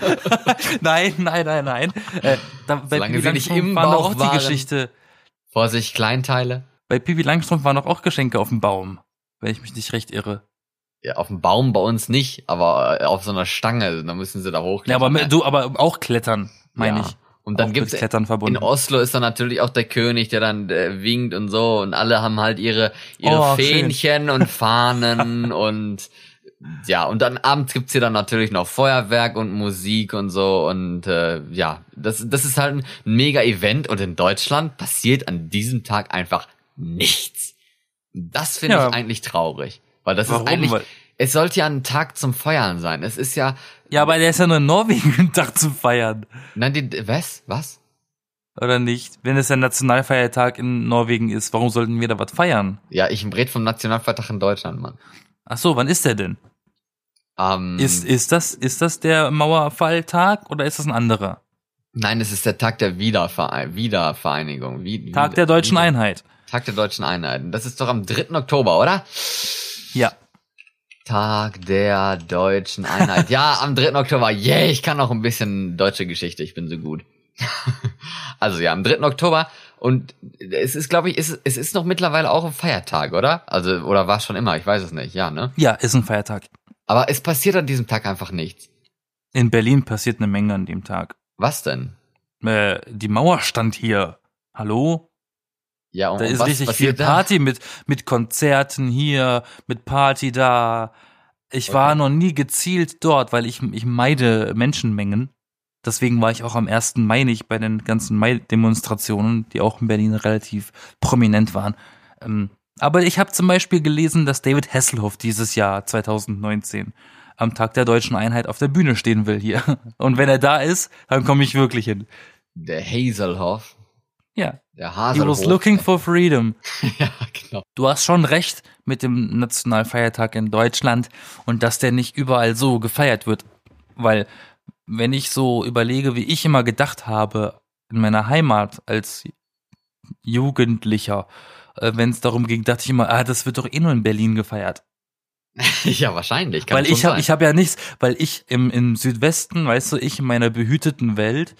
nein, nein, nein, nein. Äh, da, bei Solange Pippi sie nicht im war Bauch auch die Geschichte. Vorsicht, Kleinteile. Bei Pippi Langstrumpf waren doch auch Geschenke auf dem Baum, wenn ich mich nicht recht irre ja, auf dem Baum bei uns nicht, aber auf so einer Stange, da müssen sie da hochklettern. Ja, aber du, aber auch klettern, meine ja. ich. Und dann gibt's Klettern verbunden. in Oslo ist dann natürlich auch der König, der dann äh, winkt und so und alle haben halt ihre ihre oh, Fähnchen schön. und Fahnen und ja, und dann abends gibt's hier dann natürlich noch Feuerwerk und Musik und so und äh, ja, das das ist halt ein mega Event und in Deutschland passiert an diesem Tag einfach nichts. Das finde ja. ich eigentlich traurig. Weil das Warum? ist eigentlich, es sollte ja ein Tag zum Feiern sein. Es ist ja. Ja, aber der ist ja nur in Norwegen ein Tag zum Feiern. Nein, die, was? Was? Oder nicht? Wenn es ein Nationalfeiertag in Norwegen ist, warum sollten wir da was feiern? Ja, ich rede vom Nationalfeiertag in Deutschland, Mann. Ach so, wann ist der denn? Um, ist, ist das, ist das der Mauerfalltag oder ist das ein anderer? Nein, es ist der Tag der Wiederverein Wiedervereinigung. Wie, Tag der deutschen Einheit. Tag der deutschen Einheit. Das ist doch am 3. Oktober, oder? Ja. Tag der deutschen Einheit. ja, am 3. Oktober. Yeah, ich kann noch ein bisschen deutsche Geschichte. Ich bin so gut. also ja, am 3. Oktober. Und es ist, glaube ich, es, es ist noch mittlerweile auch ein Feiertag, oder? Also, oder war es schon immer? Ich weiß es nicht. Ja, ne? Ja, ist ein Feiertag. Aber es passiert an diesem Tag einfach nichts. In Berlin passiert eine Menge an dem Tag. Was denn? Äh, die Mauer stand hier. Hallo? Ja, und, da ist richtig viel Party mit, mit Konzerten hier, mit Party da. Ich okay. war noch nie gezielt dort, weil ich, ich meide Menschenmengen. Deswegen war ich auch am 1. Mai nicht bei den ganzen Mai-Demonstrationen, die auch in Berlin relativ prominent waren. Ähm, aber ich habe zum Beispiel gelesen, dass David Hasselhoff dieses Jahr 2019 am Tag der deutschen Einheit auf der Bühne stehen will hier. Und wenn er da ist, dann komme ich wirklich hin. Der Hazelhoff. Ja. Der Haselhof. He was looking for freedom. ja, genau. Du hast schon recht mit dem Nationalfeiertag in Deutschland und dass der nicht überall so gefeiert wird. Weil, wenn ich so überlege, wie ich immer gedacht habe, in meiner Heimat als Jugendlicher, äh, wenn es darum ging, dachte ich immer, ah, das wird doch eh nur in Berlin gefeiert. ja, wahrscheinlich. Kann weil ich habe ich habe ja nichts, weil ich im im Südwesten, weißt du, ich in meiner behüteten Welt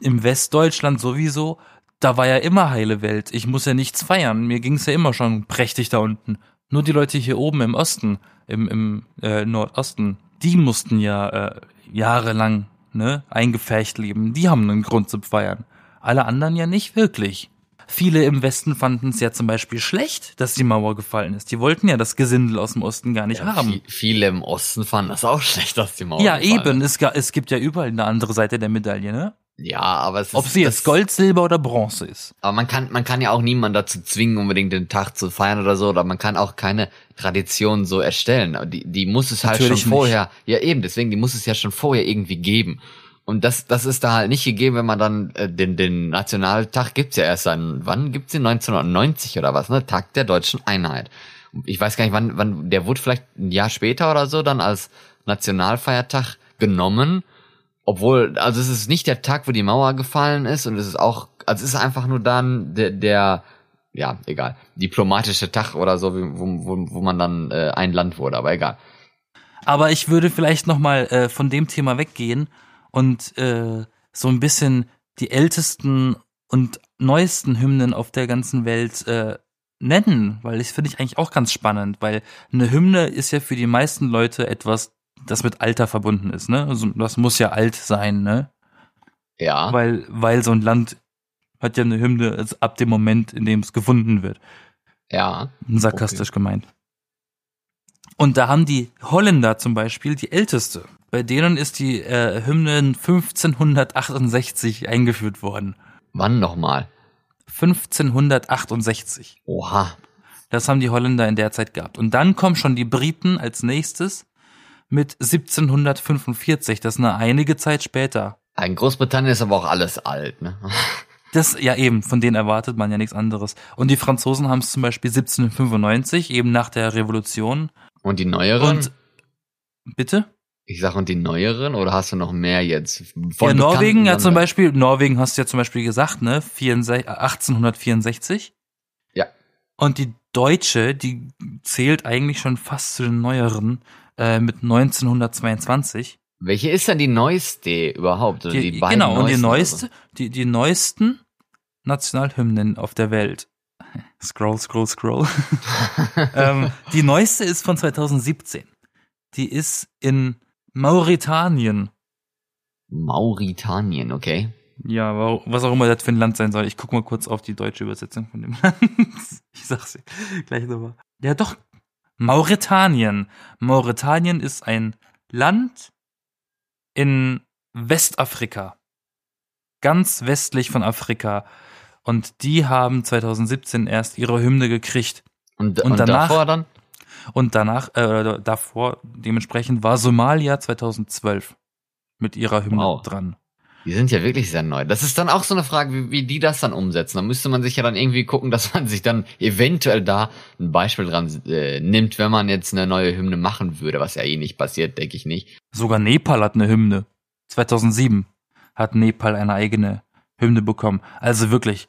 im Westdeutschland sowieso, da war ja immer heile Welt. Ich muss ja nichts feiern. Mir ging's ja immer schon prächtig da unten. Nur die Leute hier oben im Osten, im im äh, Nordosten, die mussten ja äh, jahrelang ne eingefärcht leben. Die haben einen Grund zu feiern. Alle anderen ja nicht wirklich. Viele im Westen fanden es ja zum Beispiel schlecht, dass die Mauer gefallen ist. Die wollten ja das Gesindel aus dem Osten gar nicht ja, haben. vi- viele im Osten fanden das auch schlecht, dass die Mauer Ja, gefallen eben. ist. Es, ga- es gibt ja überall eine andere Seite der Medaille, ne? Ja, aber es ist, Ob sie jetzt Gold, Silber oder Bronze ist. Aber man kann, man kann ja auch niemanden dazu zwingen, unbedingt den Tag zu feiern oder so, oder man kann auch keine Tradition so erstellen. Die, die muss es halt Natürlich schon vorher, ja eben, deswegen, die muss es ja schon vorher irgendwie geben. Und das, das ist da halt nicht gegeben, wenn man dann äh, den, den Nationaltag gibt's ja erst dann, wann gibt's den? 1990 oder was, ne? Tag der deutschen Einheit. Ich weiß gar nicht, wann, wann, der wurde vielleicht ein Jahr später oder so dann als Nationalfeiertag genommen. Obwohl, also es ist nicht der Tag, wo die Mauer gefallen ist und es ist auch, also es ist einfach nur dann der, der ja, egal, diplomatische Tag oder so, wo, wo, wo man dann äh, ein Land wurde, aber egal. Aber ich würde vielleicht noch mal äh, von dem Thema weggehen und äh, so ein bisschen die ältesten und neuesten Hymnen auf der ganzen Welt äh, nennen, weil das finde ich eigentlich auch ganz spannend, weil eine Hymne ist ja für die meisten Leute etwas, das mit Alter verbunden ist, ne? Also das muss ja alt sein, ne? Ja, Weil, weil so ein Land hat ja eine Hymne ab dem Moment, in dem es gefunden wird. ja. Sarkastisch gemeint. Und da haben die Holländer zum Beispiel die älteste. Bei denen ist die äh, Hymne 1568 eingeführt worden. Wann nochmal? 1568. Oha. Das haben die Holländer in der Zeit gehabt. Und dann kommen schon die Briten als nächstes mit 1745. Das ist eine einige Zeit später. In Großbritannien ist aber auch alles alt, ne? Das, ja eben, von denen erwartet man ja nichts anderes. Und die Franzosen haben es zum Beispiel 1795, eben nach der Revolution. Und die neueren? Und, bitte? ich sag, und die neueren? Oder hast du noch mehr jetzt? Von ja, Norwegen, ja zum? Beispiel, Norwegen hast du ja zum Beispiel gesagt, ne? 64, äh, 1864. Ja. Und die Deutsche, die zählt eigentlich schon fast zu den neueren äh, mit 1922. Welche ist denn die neueste überhaupt? Oder die, Die, beiden genau, und die neuesten neueste, die, die neuesten Nationalhymnen auf der Welt. Scroll, scroll, scroll. ähm, die neueste ist von 2017. Die ist in Mauretanien. Mauritanien, okay. Ja, wa- was auch immer das für ein Land sein soll. Ich guck mal kurz auf die deutsche Übersetzung von dem Land. Ich sag's dir gleich nochmal. Ja, doch. Mauretanien. Mauretanien ist ein Land in Westafrika. Ganz westlich von Afrika. Und die haben 2017 erst ihre Hymne gekriegt. Und, Und und, danach- davor dann? Und danach, äh, davor, dementsprechend war Somalia 2012 mit ihrer Hymne Wow. dran. Die sind ja wirklich sehr neu. Das ist dann auch so eine Frage, wie, wie die das dann umsetzen. Da müsste man sich ja dann irgendwie gucken, dass man sich dann eventuell da ein Beispiel dran äh, nimmt, wenn man jetzt eine neue Hymne machen würde, was ja eh nicht passiert, denke ich nicht. Sogar Nepal hat eine Hymne. 2007 hat Nepal eine eigene Hymne bekommen. Also wirklich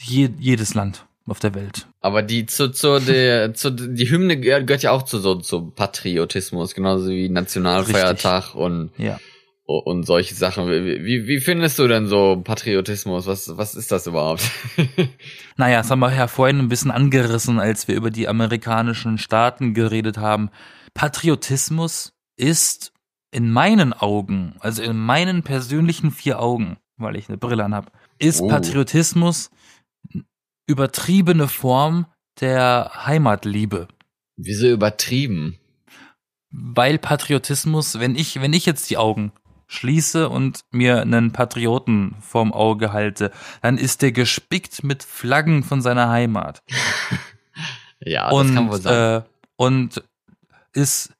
je, jedes Land auf der Welt. Aber die zu, zu der zu die Hymne gehört gehört ja auch zu so zu Patriotismus, genauso wie Nationalfeiertag und Ja. Und solche Sachen. Wie, wie, findest du denn so Patriotismus? Was was ist das überhaupt? Naja, das haben wir ja vorhin ein bisschen angerissen, als wir über die amerikanischen Staaten geredet haben. Patriotismus ist in meinen Augen, also in meinen persönlichen vier Augen, weil ich eine Brille anhab, ist Oh. Patriotismus übertriebene Form der Heimatliebe. Wieso übertrieben? Weil Patriotismus, wenn ich, wenn ich jetzt die Augen schließe und mir einen Patrioten vorm Auge halte, dann ist der gespickt mit Flaggen von seiner Heimat. Ja, das kann wohl und, sein. äh, und ist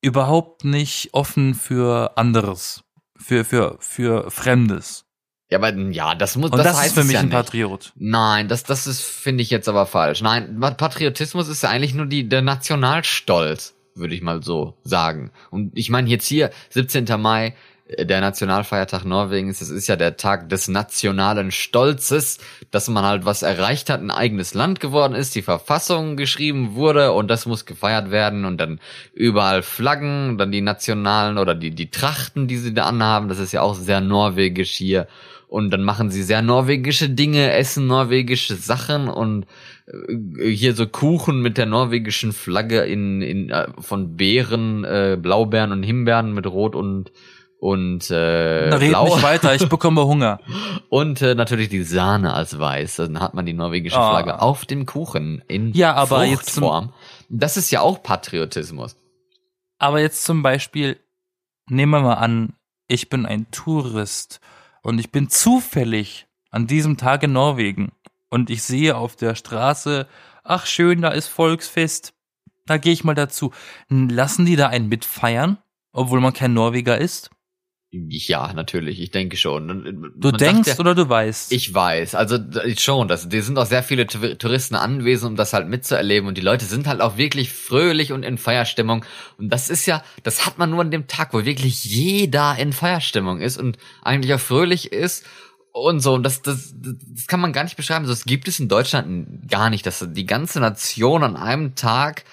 überhaupt nicht offen für anderes, für, für, für Fremdes. ja, aber ja, das muss Und das, das, heißt ist für mich ja ein nicht. Patriot. Nein, das, das ist, finde ich jetzt aber falsch. Nein, Patriotismus ist ja eigentlich nur die, der Nationalstolz, würde ich mal so sagen. Und ich meine, jetzt hier, 17. Mai, der Nationalfeiertag Norwegens, das ist ja der Tag des nationalen Stolzes, dass man halt was erreicht hat, ein eigenes Land geworden ist, die Verfassung geschrieben wurde und das muss gefeiert werden und dann überall Flaggen, dann die nationalen oder die, die Trachten, die sie da anhaben, das ist ja auch sehr norwegisch hier und dann machen sie sehr norwegische Dinge, essen norwegische Sachen und äh, hier so Kuchen mit der norwegischen Flagge in, in äh, von Beeren, äh, Blaubeeren und Himbeeren mit Rot und und äh, Na, red Blau. nicht weiter, ich bekomme Hunger. Und äh, natürlich die Sahne als weiß. Dann hat man die norwegische Ah. Flagge auf dem Kuchen in Ja, aber Fruchtform. Das ist ja auch Patriotismus. Aber jetzt zum Beispiel, nehmen wir mal an, ich bin ein Tourist und ich bin zufällig an diesem Tag in Norwegen und ich sehe auf der Straße, ach schön, da ist Volksfest, da gehe ich mal dazu. Lassen die da einen mitfeiern, obwohl man kein Norweger ist? Ja, natürlich, ich denke schon. Äh, Du man denkst ja, oder du weißt? Ich weiß, also schon, das, die sind auch sehr viele Touristen anwesend, um das halt mitzuerleben. Und die Leute sind halt auch wirklich fröhlich und in Feierstimmung. Und das ist ja, das hat man nur an dem Tag, wo wirklich jeder in Feierstimmung ist und eigentlich auch fröhlich ist und so. Und das, das, das kann man gar nicht beschreiben, so, das gibt es in Deutschland gar nicht, dass die ganze Nation an einem Tag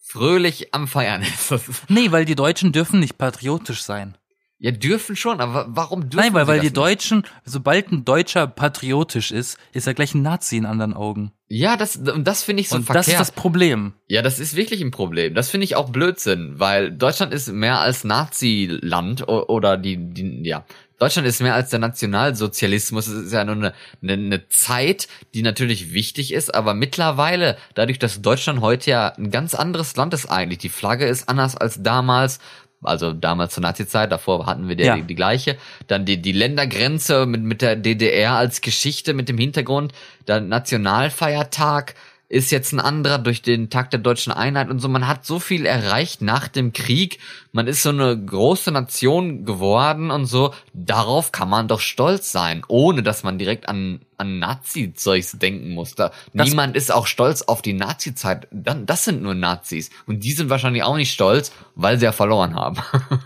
fröhlich am Feiern ist nee, weil die Deutschen dürfen nicht patriotisch sein. Ja, dürfen schon, aber warum dürfen Nein, weil, weil die nicht? Deutschen, sobald ein Deutscher patriotisch ist, ist er gleich ein Nazi in anderen Augen. Ja, das, und das finde ich so und verkehrt. das ist das Problem. Ja, das ist wirklich ein Problem. Das finde ich auch Blödsinn, weil Deutschland ist mehr als Nazi-Land oder die, die, ja. Deutschland ist mehr als der Nationalsozialismus. Es ist ja nur eine, eine, eine Zeit, die natürlich wichtig ist, aber mittlerweile, dadurch, dass Deutschland heute ja ein ganz anderes Land ist eigentlich, die Flagge ist anders als damals, also damals zur Nazi-Zeit, davor hatten wir die, Ja. die, die gleiche. Dann die, die Ländergrenze mit, mit der DDR als Geschichte, mit dem Hintergrund. Dann Nationalfeiertag ist jetzt ein anderer durch den Tag der deutschen Einheit und so. Man hat so viel erreicht nach dem Krieg. Man ist so eine große Nation geworden und so. Darauf kann man doch stolz sein, ohne dass man direkt an, an Nazi-Zeugs denken muss. Da, niemand ist auch stolz auf die Nazi-Zeit. Dann, das sind nur Nazis. Und die sind wahrscheinlich auch nicht stolz, weil sie ja verloren haben.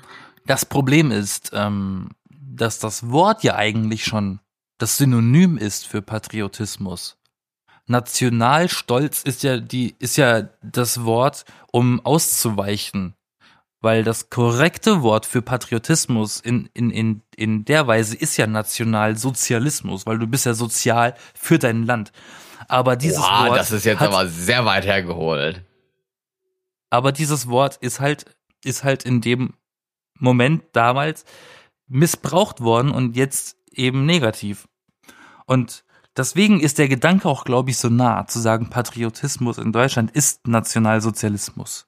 Das Problem ist, ähm, dass das Wort ja eigentlich schon das Synonym ist für Patriotismus. Nationalstolz ist ja die, ist ja das Wort, um auszuweichen. Weil das korrekte Wort für Patriotismus in, in, in, in der Weise ist ja Nationalsozialismus, weil du bist ja sozial für dein Land. Aber dieses Boah, Wort das ist jetzt hat, aber sehr weit hergeholt. aber dieses Wort ist halt, ist halt in dem Moment damals missbraucht worden und jetzt eben negativ. Und deswegen ist der Gedanke auch, glaube ich, so nah, zu sagen, Patriotismus in Deutschland ist Nationalsozialismus.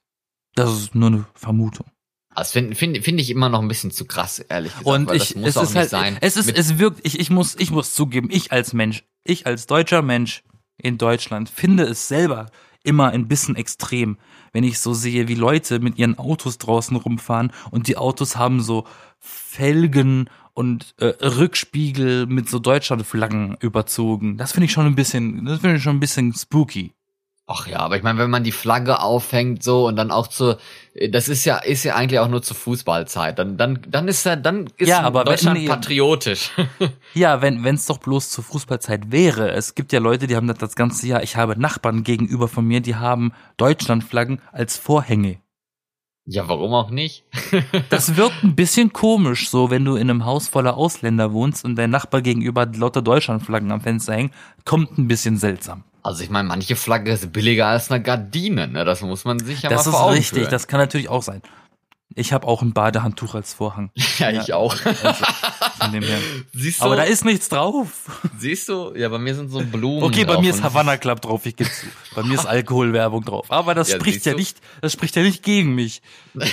Das ist nur eine Vermutung. Das finde find, find ich immer noch ein bisschen zu krass, ehrlich gesagt. Und weil ich, das muss es auch ist nicht halt, sein. es ist, Mit- es wirkt, ich, ich muss, ich muss zugeben, ich als Mensch, ich als deutscher Mensch in Deutschland finde es selber immer ein bisschen extrem, wenn ich so sehe, wie Leute mit ihren Autos draußen rumfahren und die Autos haben so Felgen und äh, Rückspiegel mit so Deutschlandflaggen überzogen. Das finde ich schon ein bisschen, das finde ich schon ein bisschen spooky. Ach ja, aber ich meine, wenn man die Flagge aufhängt so und dann auch zu, das ist ja, ist ja eigentlich auch nur zur Fußballzeit. Dann, dann, dann ist ja, dann ist Ja, aber Deutschland wenn- patriotisch. Ja, wenn es doch bloß zur Fußballzeit wäre. Es gibt ja Leute, die haben das das ganze Jahr. Ich habe Nachbarn gegenüber von mir, die haben Deutschlandflaggen als Vorhänge. Ja, warum auch nicht? Das wirkt ein bisschen komisch, so wenn du in einem Haus voller Ausländer wohnst und dein Nachbar gegenüber lauter Deutschlandflaggen am Fenster hängen, kommt ein bisschen seltsam. Also ich meine, manche Flagge ist billiger als eine Gardine, ne? Das muss man sich ja das mal ist vor Augen richtig, führen. das kann natürlich auch sein. Ich habe auch ein Badehandtuch als Vorhang. ja, ich auch. Von dem her. Siehst du? Aber da ist nichts drauf. siehst du? Ja, bei mir sind so Blumen Okay, bei mir ist Havana Club drauf, ich gebe zu. Bei mir ist Alkoholwerbung drauf. Aber das Ja, spricht ja du? nicht, das spricht ja nicht gegen mich.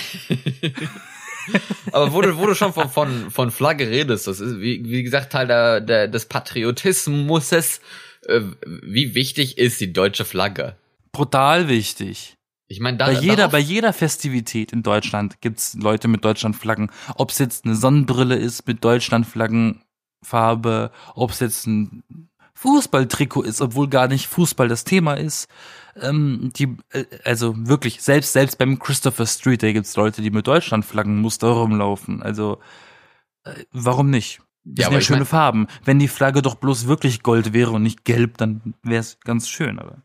Aber wo du, wo du schon von, von, von Flagge redest, das ist, wie, wie gesagt, Teil der, der, des Patriotismus. Äh, wie wichtig ist die deutsche Flagge? Brutal wichtig. Ich meine, da, Bei jeder, bei jeder Festivität in Deutschland gibt's Leute mit Deutschlandflaggen. Ob es jetzt eine Sonnenbrille ist mit Deutschlandflaggenfarbe, ob es jetzt ein Fußballtrikot ist, obwohl gar nicht Fußball das Thema ist. Ähm, die, äh, also wirklich, selbst, selbst beim Christopher Street Day gibt's Leute, die mit Deutschlandflaggenmuster rumlaufen. Also Äh, warum nicht? Das Ja, sind ja schöne mein- Farben. Wenn die Flagge doch bloß wirklich Gold wäre und nicht gelb, dann wäre es ganz schön. Aber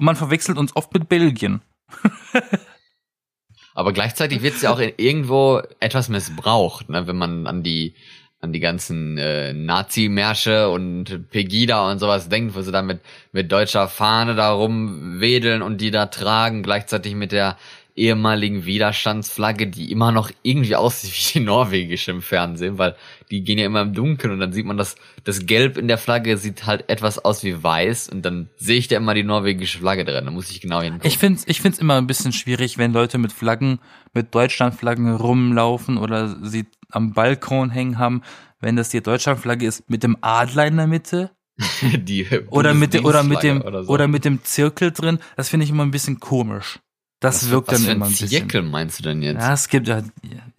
man verwechselt uns oft mit Belgien. Aber gleichzeitig wird es ja auch irgendwo etwas missbraucht, ne? wenn man an die an die ganzen äh, Nazi-Märsche und Pegida und sowas denkt, wo sie da mit, mit deutscher Fahne da rumwedeln und die da tragen, gleichzeitig mit der ehemaligen Widerstandsflagge, die immer noch irgendwie aussieht wie die norwegische im Fernsehen, weil die gehen ja immer im Dunkeln und dann sieht man das, das Gelb in der Flagge sieht halt etwas aus wie weiß und dann sehe ich da immer die norwegische Flagge drin, da muss ich genau hingucken. Ich find's, ich find's immer ein bisschen schwierig, wenn Leute mit Flaggen, mit Deutschlandflaggen rumlaufen oder sie am Balkon hängen haben, wenn das die Deutschlandflagge ist mit dem Adler in der Mitte die oder mit dem oder mit dem oder, mit dem Zirkel drin, das finde ich immer ein bisschen komisch. Das Was- wirkt was dann für immer ein bisschen. Zirkel meinst du denn jetzt? Ja, es gibt ja,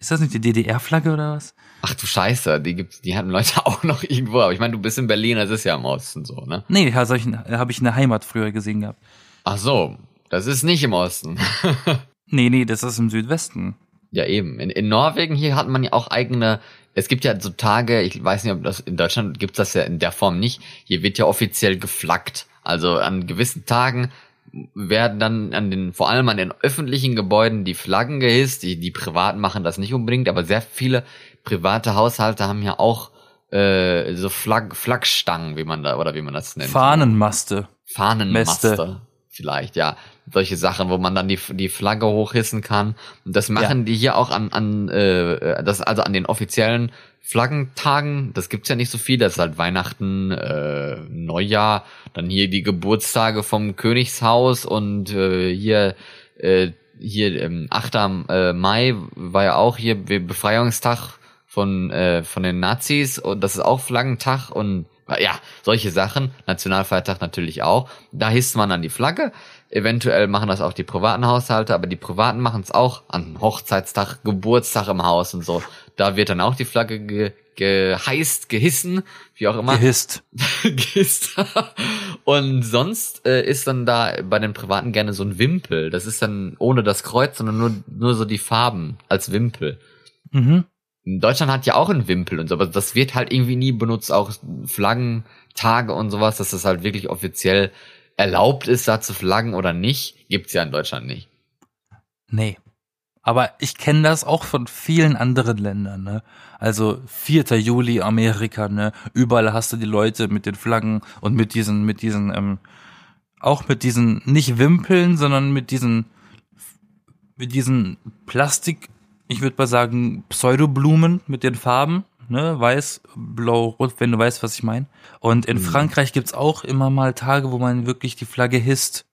ist das nicht die DDR-Flagge oder was? Ach du Scheiße, die gibt's, die hatten Leute auch noch irgendwo. Aber ich meine, du bist in Berlin, das ist ja im Osten so, ne? Nee, das habe ich, hab ich in der Heimat früher gesehen gehabt. Ach so, das ist nicht im Osten. Nee, nee, das ist im Südwesten. ja eben. In, in Norwegen hier hat man ja auch eigene. Es gibt ja so Tage, ich weiß nicht, ob das in Deutschland gibt's das ja in der Form nicht. Hier wird ja offiziell geflaggt. Also an gewissen Tagen werden dann an den, vor allem an den öffentlichen Gebäuden die Flaggen gehisst. Die, die Privaten machen das nicht unbedingt, aber sehr viele private Haushalte haben ja auch äh, so Flag, Flaggstangen, wie man da, oder wie man das nennt. Fahnenmaste. Fahnenmaste. Mäste. Vielleicht, ja. Solche Sachen, wo man dann die, die Flagge hochhissen kann. Und das machen die hier auch an, an äh, das also an den offiziellen Flaggentagen. Das gibt's ja nicht so viel. Das ist halt Weihnachten, äh, Neujahr, dann hier die Geburtstage vom Königshaus und äh, hier äh, hier ähm, 8. Äh, Mai war ja auch hier Be- Befreiungstag von äh, von den Nazis und das ist auch Flaggentag und ja, solche Sachen, Nationalfeiertag natürlich auch. Da hisst man an die Flagge. Eventuell machen das auch die privaten Haushalte, aber die privaten machen es auch an Hochzeitstag, Geburtstag im Haus und so. Da wird dann auch die Flagge ge geheißt, gehissen, wie auch immer. Gehisst. Gehisst. und sonst äh, ist dann da bei den Privaten gerne so ein Wimpel. Das ist dann ohne das Kreuz, sondern nur, nur so die Farben als Wimpel. Mhm. Deutschland hat ja auch einen Wimpel und so, aber das wird halt irgendwie nie benutzt, auch Flaggentage und sowas, dass das halt wirklich offiziell erlaubt ist, da zu flaggen oder nicht, gibt's ja in Deutschland nicht. Nee. Aber ich kenne das auch von vielen anderen Ländern, ne? Also 4. Juli Amerika, ne? Überall hast du die Leute mit den Flaggen und mit diesen, mit diesen, ähm, auch mit diesen, nicht Wimpeln, sondern mit diesen, mit diesen Plastik, ich würde mal sagen, Pseudoblumen mit den Farben, ne? Weiß, blau, rot, wenn du weißt, was ich meine. Und in Mhm. Frankreich gibt's auch immer mal Tage, wo man wirklich die Flagge hisst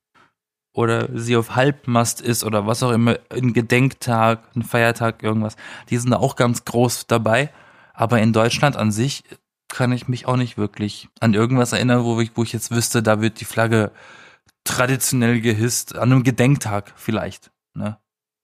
oder sie auf Halbmast ist oder was auch immer, ein Gedenktag, ein Feiertag, irgendwas. Die sind da auch ganz groß dabei. Aber in Deutschland an sich kann ich mich auch nicht wirklich an irgendwas erinnern, wo ich, wo ich jetzt wüsste, da wird die Flagge traditionell gehisst, an einem Gedenktag vielleicht. Ne?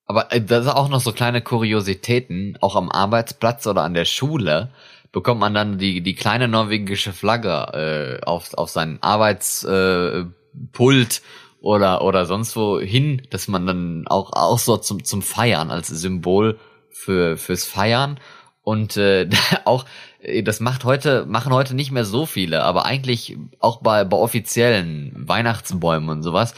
Aber äh, das ist auch noch so kleine Kuriositäten, auch am Arbeitsplatz oder an der Schule bekommt man dann die, die kleine norwegische Flagge äh, auf, auf seinen Arbeitspult äh, oder, oder sonst wo hin, dass man dann auch, auch so zum, zum Feiern als Symbol für, fürs Feiern. Und äh, auch, äh, das macht heute, machen heute nicht mehr so viele, aber eigentlich auch bei, bei offiziellen Weihnachtsbäumen und sowas,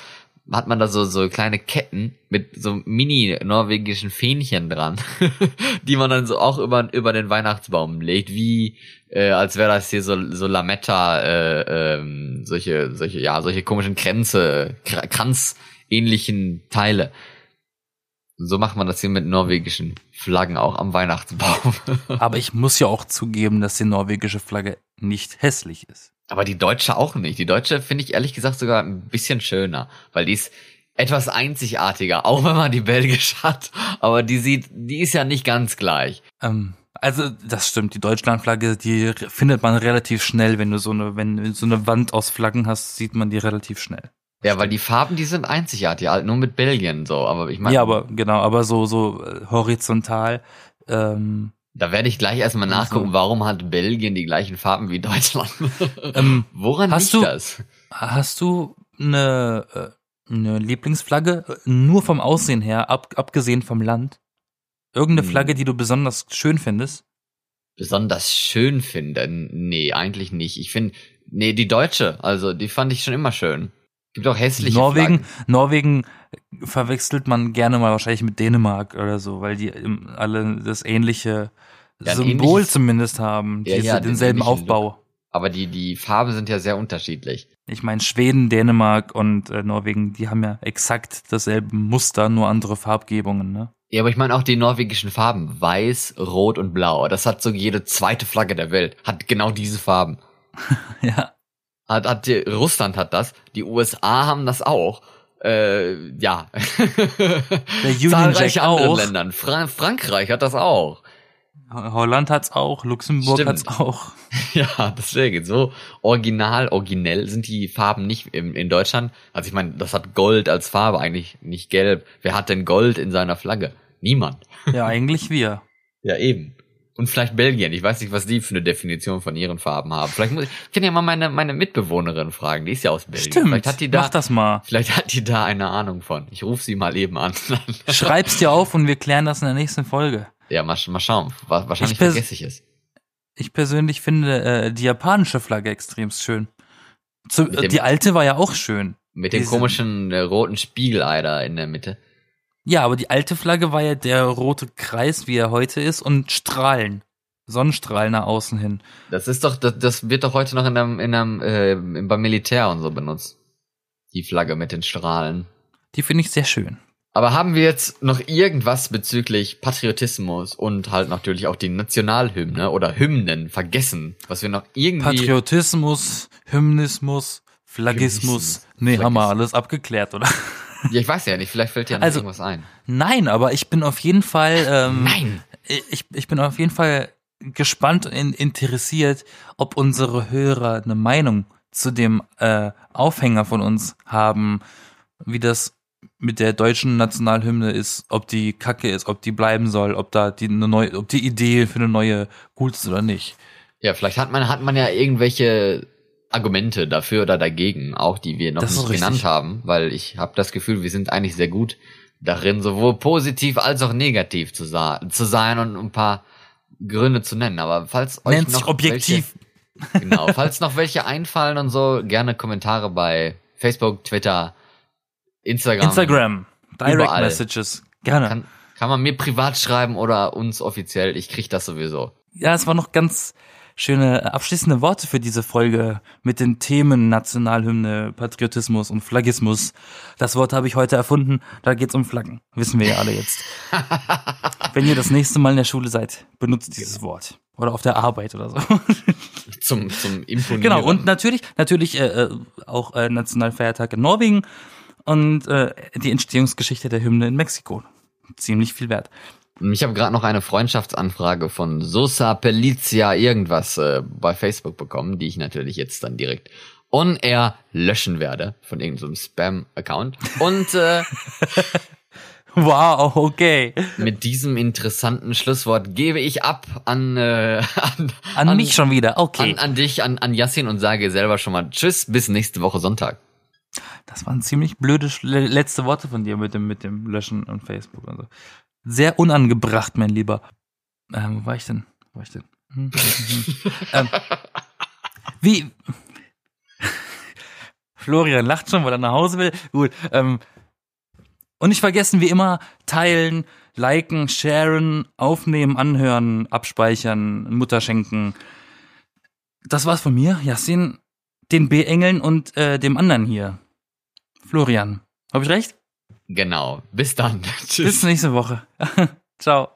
hat man da so, so kleine Ketten mit so mini-norwegischen Fähnchen dran, die man dann so auch über, über den Weihnachtsbaum legt, wie äh, als wäre das hier so, so Lametta, äh, ähm, solche, solche, ja, solche komischen Kränze, Kr Kranz-ähnlichen Teile. So macht man das hier mit norwegischen Flaggen auch am Weihnachtsbaum. Aber ich muss ja auch zugeben, dass die norwegische Flagge nicht hässlich ist. Aber die deutsche auch nicht. Die deutsche finde ich ehrlich gesagt sogar ein bisschen schöner, weil die ist etwas einzigartiger, auch wenn man die belgisch hat. Aber die sieht, die ist ja nicht ganz gleich. Ähm, also das stimmt, die Deutschlandflagge, die findet man relativ schnell, wenn du so eine, wenn du so eine Wand aus Flaggen hast, sieht man die relativ schnell. Ja, weil die Farben, die sind einzigartig, halt nur mit Belgien so. Aber ich meine, ja, aber genau, aber so so äh, horizontal. Ähm, da werde ich gleich erstmal nachgucken, warum hat Belgien die gleichen Farben wie Deutschland? ähm, Woran hast liegt du- das? hast du eine, äh, eine Lieblingsflagge äh, nur vom Aussehen her, ab, abgesehen vom Land? Irgendeine Hm. Flagge, die du besonders schön findest? besonders schön finde. Nee, eigentlich nicht. Ich finde, nee, die deutsche, also die fand ich schon immer schön. Gibt auch hässliche Norwegen, Flaggen. Norwegen verwechselt man gerne mal wahrscheinlich mit Dänemark oder so, weil die alle das ähnliche Ja, Symbol zumindest haben, Ja, diese, ja, den denselben ähnlichen Aufbau. Aber die, die Farben sind ja sehr unterschiedlich. Ich meine, Schweden, Dänemark und äh, Norwegen, die haben ja exakt dasselbe Muster, nur andere Farbgebungen, ne? Ja, aber ich meine auch die norwegischen Farben. Weiß, Rot und Blau. Das hat so jede zweite Flagge der Welt. Hat genau diese Farben. Ja. Hat, hat Russland hat das. Die USA haben das auch. Äh, ja. Der Zahlreiche auch. Ländern. Fra Frankreich hat das auch. Holland hat's auch, Luxemburg Stimmt. hat's auch. Ja, deswegen. So original, originell sind die Farben nicht in, in Deutschland. Also ich meine, das hat Gold als Farbe, eigentlich nicht gelb. Wer hat denn Gold in seiner Flagge? Niemand. Ja, eigentlich wir. Ja, eben. Und vielleicht Belgien. Ich weiß nicht, was die für eine Definition von ihren Farben haben. Vielleicht muss ich, ich kann ja mal meine, meine Mitbewohnerin fragen. Die ist ja aus Belgien. Stimmt. Vielleicht hat die da, Mach das mal. vielleicht hat die da eine Ahnung von. Ich rufe sie mal eben an. Schreib's dir auf und wir klären das in der nächsten Folge. ja, mal, mal schauen. Wa- Wahrscheinlich Ich vergesse ich es. Ich persönlich finde äh, die japanische Flagge extremst schön. Zu, dem- die alte war ja auch schön. Mit dem Diese- komischen äh, roten Spiegelei da in der Mitte. Ja, aber die alte Flagge war ja der rote Kreis, wie er heute ist, und Strahlen. Sonnenstrahlen nach außen hin. Das ist doch, das, das wird doch heute noch in einem, in einem, äh, beim Militär und so benutzt. Die Flagge mit den Strahlen. Die finde ich sehr schön. Aber haben wir jetzt noch irgendwas bezüglich Patriotismus und halt natürlich auch die Nationalhymne oder Hymnen vergessen, was wir noch irgendwie Patriotismus, Hymnismus, Flaggismus. Nee, haben wir Flaggismus. alles abgeklärt, oder? Ja, ich weiß ja nicht, vielleicht fällt dir Also- irgendwas ein. Nein, aber ich bin auf jeden Fall. Ähm, Nein! Ich, ich bin auf jeden Fall gespannt und in- interessiert, ob unsere Hörer eine Meinung zu dem äh, Aufhänger von uns haben, wie das mit der deutschen Nationalhymne ist, ob die Kacke ist, ob die bleiben soll, ob da die eine neue, ob die Idee für eine neue gut ist oder nicht. Ja, vielleicht hat man, hat man ja irgendwelche Argumente dafür oder dagegen, auch die wir noch Das nicht genannt haben, weil ich habe das Gefühl, wir sind eigentlich sehr gut darin, sowohl positiv als auch negativ zu, zu sein und ein paar Gründe zu nennen. Aber falls euch Nennt noch sich objektiv. Welche, genau, falls noch welche einfallen und so, gerne Kommentare bei Facebook, Twitter, Instagram. Instagram, Direct Überall. Messages, gerne. Kann, kann man mir privat schreiben oder uns offiziell. Ich krieg das sowieso. Ja, es war noch ganz schöne abschließende Worte für diese Folge mit den Themen Nationalhymne, Patriotismus und Flaggismus. Das Wort habe ich heute erfunden. Da geht's um Flaggen. Wissen wir ja alle jetzt. Wenn ihr das nächste Mal in der Schule seid, benutzt dieses Wort. Oder auf der Arbeit oder so. Zum, zum Imponieren. genau. Und natürlich, natürlich äh, äh, auch äh, Nationalfeiertag in Norwegen und äh, die Entstehungsgeschichte der Hymne in Mexiko. Ziemlich viel wert. Ich habe gerade noch eine Freundschaftsanfrage von Sosa Pelizia irgendwas äh, bei Facebook bekommen, die ich natürlich jetzt dann direkt on air löschen werde von irgendeinem Spam-Account. Und äh, Wow, okay. mit diesem interessanten Schlusswort gebe ich ab an äh, an, An, mich schon wieder. Okay. an, an dich, an, an Yassin und sage selber schon mal Tschüss, bis nächste Woche Sonntag. Das waren ziemlich blöde letzte Worte von dir mit dem, mit dem Löschen und Facebook und so. Sehr unangebracht, mein Lieber. Ähm, wo war ich denn? Wo war ich denn? Hm, hm, hm, hm. ähm, wie? Florian lacht schon, weil er nach Hause will. Gut. Ähm, und nicht vergessen, wie immer, teilen, liken, sharen, aufnehmen, anhören, abspeichern, Mutter schenken. Das war's von mir, Yassin, den B-Engeln und äh, dem anderen hier. Florian. Habe ich recht? Genau. Bis dann. Bis Tschüss. nächste Woche. Ciao.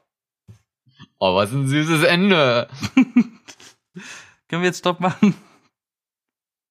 Oh, was ein süßes Ende. Können wir jetzt Stopp machen?